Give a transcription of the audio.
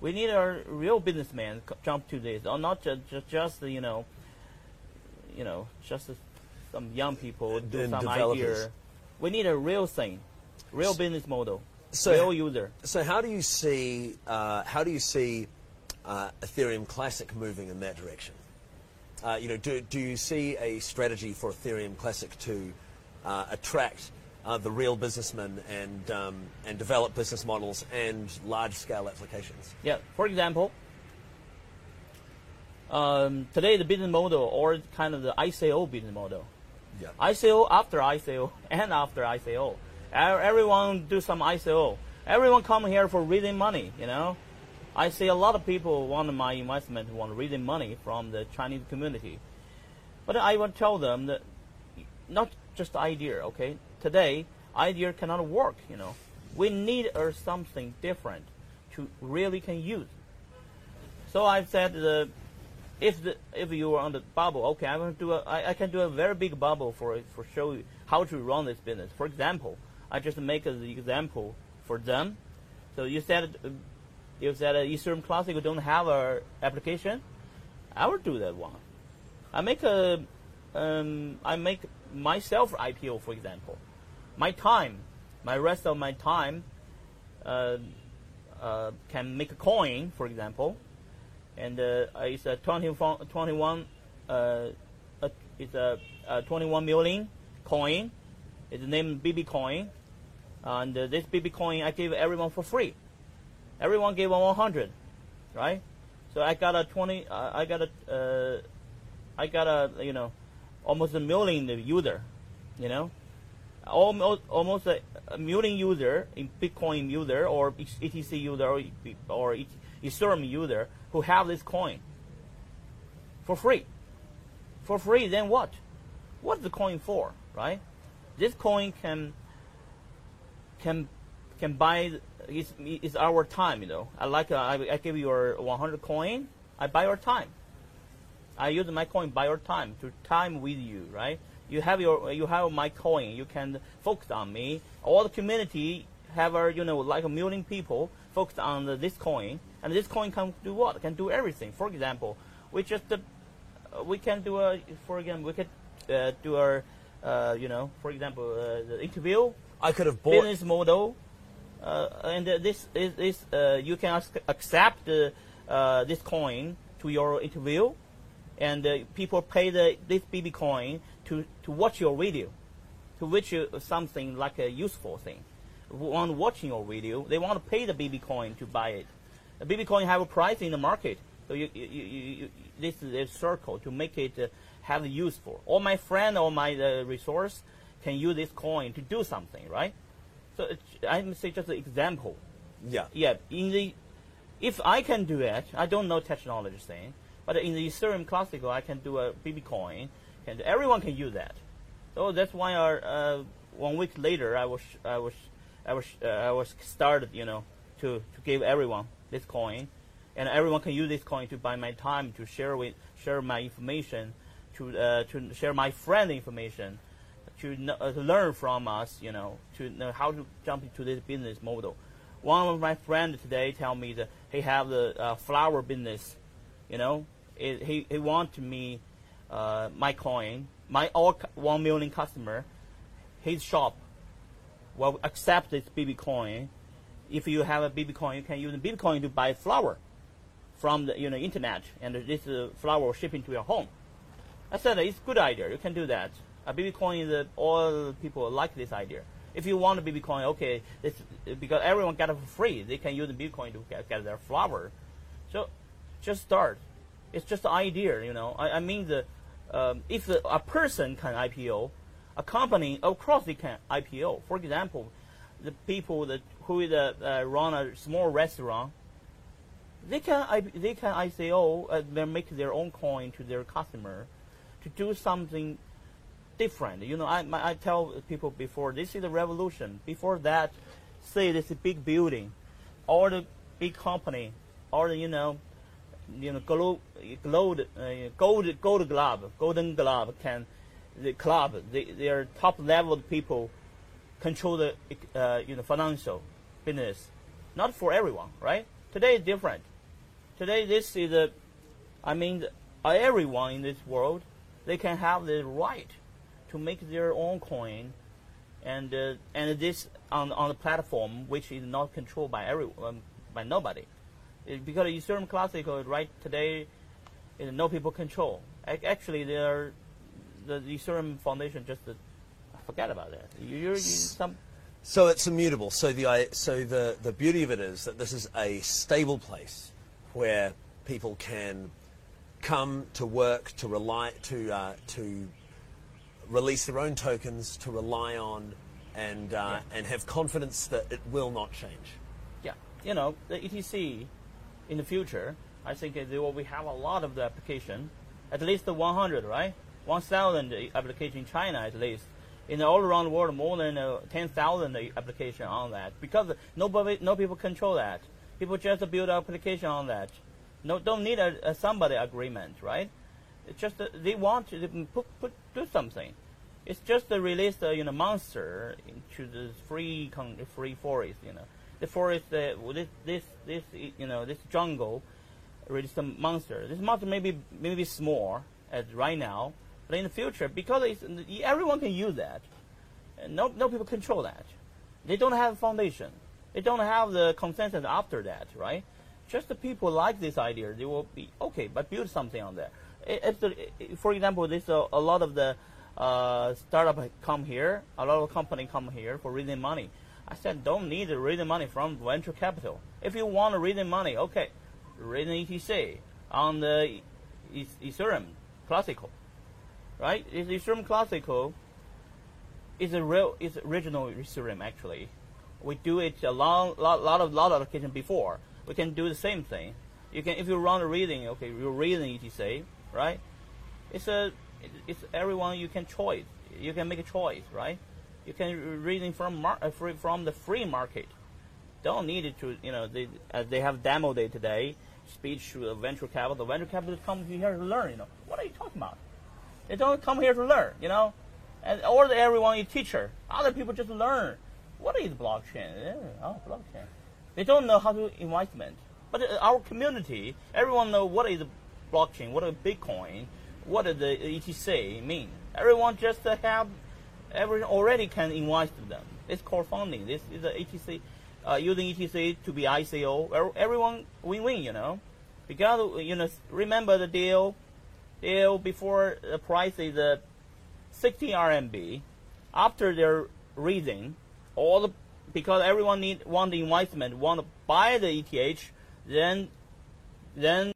We need a real businessman jump to this, or not just just, just you know, you know, just some young people some idea. We need a real thing, real business model, So- real user. So how do you see uh, how do you see uh, Ethereum Classic moving in that direction? Uh, you know, do, do you see a strategy for Ethereum Classic to uh, attract uh, the real businessmen and um, and develop business models and large scale applications? Yeah. For example, um, today the business model or kind of the ICO business model. Yeah. ICO after ICO and after ICO. Everyone do some ICO. Everyone come here for raising money, you know. I see a lot of people want my investment, want raising money from the Chinese community. But I will tell them that not just idea, okay? Today, idea cannot work, you know. We need uh, something different to really can use. So I said the if the if you are on the bubble, okay, I'm to do a, I, I can do a very big bubble for for show you how to run this business. For example, I just make an example for them. So you said uh, you said uh, Ethereum Classic don't have a application. I will do that one. I make a um, I make myself IPO for example. My time, my rest of my time, uh, uh, can make a coin for example and uh, it's a 20, 21 uh, it's a, a 21 million coin. It's named BB coin, and uh, this BB coin I give everyone for free. Everyone gave 100, right? So I got a 20. Uh, I got a. I got a you know, almost a million user, you know, almost almost a, a million user in Bitcoin user or ETC user or, Ethereum user who have this coin for free. For free, then what? What's the coin for, right? This coin can can can buy is is our time, you know. I like uh, I, I give you your 100 coin, I buy your time. I use my coin buy your time to time with you, right? You have your you have my coin. You can focus on me. All the community have a you know like a million people focused on the, this coin, and this coin can do what? Can do everything. For example, we just uh, we can do a for example we could uh, do a uh, you know for example uh, the interview I could have bought. business model, uh, and uh, this is this uh, you can ac- accept uh, uh, this coin to your interview, and uh, people pay the this BB coin to to watch your video, to watch you something like a useful thing. Want watching your video, they want to pay the BB coin to buy it. The BB coin have a price in the market, so you, you, you, you this is a circle to make it uh, have useful. All my friend or my uh, resource can use this coin to do something, right? So it's, I'm say just an example. Yeah. Yeah, in the if I can do it, I don't know technology thing, but in the Ethereum Classical, I can do a BB coin, and everyone can use that. So that's why our, uh, one week later, I was I was I was uh, I was started, you know, to to give everyone this coin, and everyone can use this coin to buy my time to share with share my information, to uh, to share my friend information, to, uh, to learn from us, you know, to know how to jump into this business model. One of my friends today tell me that he have the uh, flower business, you know, it, he he want me, uh, my coin, my all one million customer, his shop will accept this BB coin. If you have a BB coin, you can use BB coin to buy flower from the you know internet, and this uh, flower will ship into your home. I said it's a good idea. You can do that. A BB coin is uh, all people like this idea. If you want a BB coin, okay, this, because everyone got it for free, they can use the BB coin to get, get their flower. So just start. It's just an idea, you know. I, I mean the um, if a person can IPO, a company of course they can IPO. For example, the people that who is, uh, uh, run a small restaurant, they can they can ICO uh, they make their own coin to their customer to do something different. You know, I I tell people before this is a revolution. Before that, say this a big building, all the big company, all the you know, you know, gold, gold, uh, gold, gold glove, golden glove can, the club, they, their top level people control the uh, you know financial business, not for everyone, right? Today is different. Today, this is a, I mean, everyone in this world, they can have the right to make their own coin, and uh, and this on on the platform which is not controlled by every um, by nobody, it, because Ethereum Classical right today, is no people control. Actually, there, the Ethereum Foundation just uh, forget about that. You, you, some so it's immutable. So the so the the beauty of it is that this is a stable place where people can come to work, to rely, to uh, to release their own tokens, to rely on, and uh, yeah. and have confidence that it will not change. Yeah, you know the ETC in the future. I think will we have a lot of the application, at least 100, right? 1,000 application in China at least. In all around the world, more than uh, 10,000 application on that because nobody, no people control that. People just build application on that. No, don't need a, a somebody agreement, right? It's just uh, they want to put, put do something. It's just release the you know monster into the free free forest. You know, the forest uh, this this this you know this jungle release a monster. This monster may be maybe small as right now, but in the future because everyone can use that. No no people control that. They don't have a foundation. They don't have the consensus after that, right? Just the people like this idea, they will be okay, but build something on there. For example, this uh, a lot of the uh, startup come here, a lot of company come here for raising money. I said, don't need raise money from venture capital. If you want to raise money, okay, raise ETC on the Ethereum Classical, right? Ethereum Classical is a real, is original Ethereum actually. We do it a long, lot, lot of, lot of occasion before. We can do the same thing. You can, if you run a reading, okay, you're reading ETC, right? It's a, it's everyone you can choice. You can make a choice, right? You can reading from mar- uh, from the free market. Don't need it to, you know, they, uh, they have demo day today, speech to the venture capital. The venture capital come here to learn, you know. What are you talking about? They don't come here to learn, you know. And or everyone is teacher. Other people just learn. What is blockchain? Oh, blockchain. They don't know how to investment. But uh, our community, everyone know what is blockchain, what is Bitcoin, what does the ETC mean. Everyone just uh, have, everyone already can invest them. It's crowdfunding. This is the ETC, uh, using ETC to be ICO. Everyone win-win, you know. Because, you know, remember the deal, deal before the price is uh, 60 RMB. After their raising, all the because everyone need want the investment, want to buy the ETH, then then